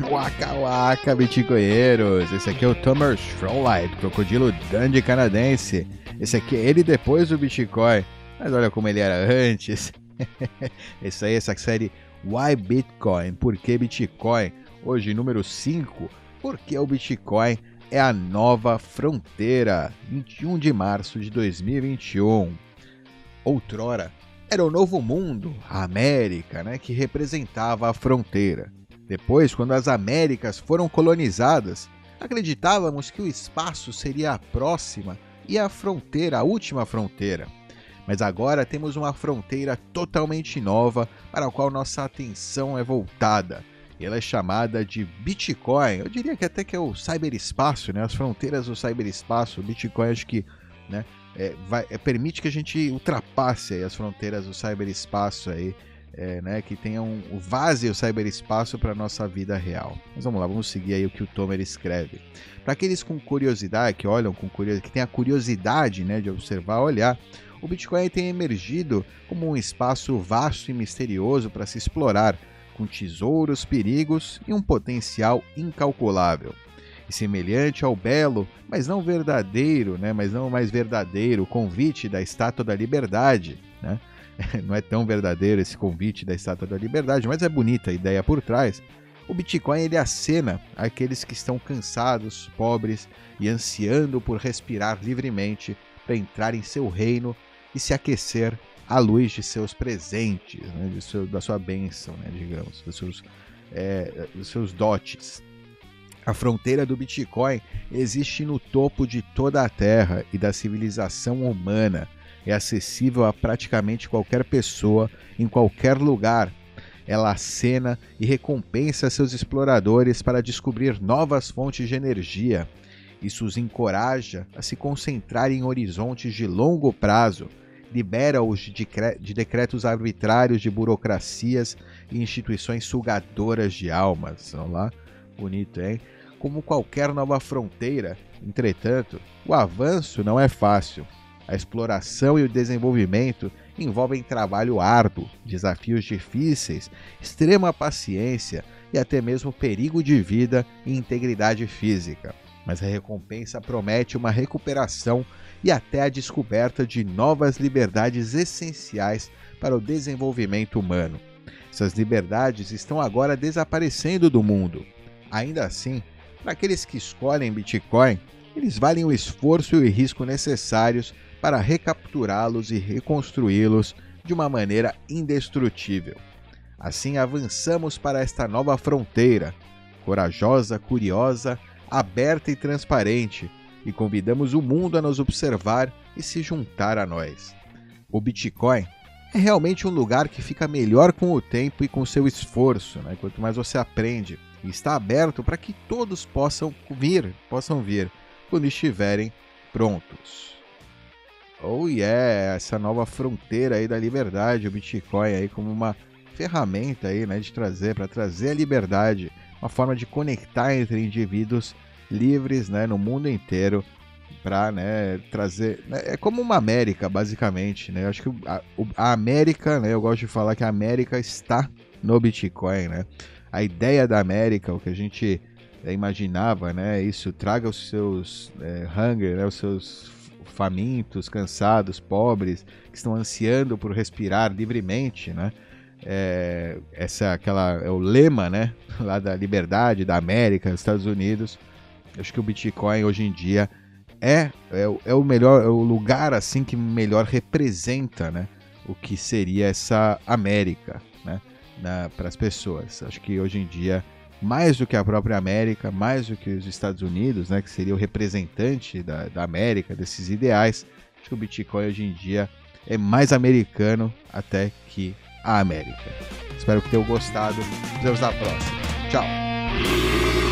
Waka waka, bitcoinheiros! Esse aqui é o Thomas Strollite, crocodilo dandy canadense. Esse aqui é ele depois do Bitcoin. Mas olha como ele era antes. Essa aí, essa série Why Bitcoin? Por que Bitcoin? Hoje, número 5. Por que o Bitcoin é a nova fronteira? 21 de março de 2021. Outrora, era o novo mundo, a América, né, que representava a fronteira. Depois, quando as Américas foram colonizadas, acreditávamos que o espaço seria a próxima e a fronteira, a última fronteira. Mas agora temos uma fronteira totalmente nova para a qual nossa atenção é voltada. Ela é chamada de Bitcoin. Eu diria que até que é o cyberespaço, né? As fronteiras do cyberespaço. O Bitcoin acho que né, é, vai, é, permite que a gente ultrapasse as fronteiras do cyberespaço aí é, né, que tenha um, vaze o cyberespaço para nossa vida real. Mas vamos lá, vamos seguir aí o que o Tomer escreve. Para aqueles com curiosidade, que olham com curiosidade, que tem a curiosidade né, de observar, olhar, o Bitcoin tem emergido como um espaço vasto e misterioso para se explorar, com tesouros, perigos e um potencial incalculável. E semelhante ao belo, mas não verdadeiro, né, mas não mais verdadeiro convite da Estátua da Liberdade, né, não é tão verdadeiro esse convite da Estátua da Liberdade, mas é bonita a ideia por trás. O Bitcoin ele acena aqueles que estão cansados, pobres e ansiando por respirar livremente para entrar em seu reino e se aquecer à luz de seus presentes, né, de seu, da sua bênção, né, digamos, dos seus, é, dos seus dotes. A fronteira do Bitcoin existe no topo de toda a Terra e da civilização humana é acessível a praticamente qualquer pessoa, em qualquer lugar. Ela acena e recompensa seus exploradores para descobrir novas fontes de energia. Isso os encoraja a se concentrar em horizontes de longo prazo, libera-os de, de decretos arbitrários de burocracias e instituições sugadoras de almas. Olha lá, bonito, hein? Como qualquer nova fronteira, entretanto, o avanço não é fácil. A exploração e o desenvolvimento envolvem trabalho árduo, desafios difíceis, extrema paciência e até mesmo perigo de vida e integridade física. Mas a recompensa promete uma recuperação e até a descoberta de novas liberdades essenciais para o desenvolvimento humano. Essas liberdades estão agora desaparecendo do mundo. Ainda assim, para aqueles que escolhem Bitcoin, eles valem o esforço e o risco necessários para recapturá-los e reconstruí-los de uma maneira indestrutível. Assim avançamos para esta nova fronteira, corajosa, curiosa, aberta e transparente, e convidamos o mundo a nos observar e se juntar a nós. O Bitcoin é realmente um lugar que fica melhor com o tempo e com seu esforço, né? quanto mais você aprende, e está aberto para que todos possam vir, possam vir quando estiverem prontos. Oh yeah, essa nova fronteira aí da liberdade, o Bitcoin aí como uma ferramenta aí, né, de trazer para trazer a liberdade, uma forma de conectar entre indivíduos livres, né, no mundo inteiro para, né, trazer, né, é como uma América basicamente, né? Eu acho que a, a América, né, eu gosto de falar que a América está no Bitcoin, né? A ideia da América, o que a gente imaginava, né? Isso traga os seus é, hunger, né? Os seus famintos, cansados, pobres, que estão ansiando por respirar livremente, né? É, essa aquela é o lema, né, lá da liberdade da América, dos Estados Unidos. Acho que o Bitcoin hoje em dia é, é, é o melhor, é o lugar assim que melhor representa, né, o que seria essa América, né, para as pessoas. Acho que hoje em dia mais do que a própria América, mais do que os Estados Unidos, né, que seria o representante da, da América, desses ideais. Acho que o Bitcoin hoje em dia é mais americano até que a América. Espero que tenham gostado. Nos vemos na próxima. Tchau!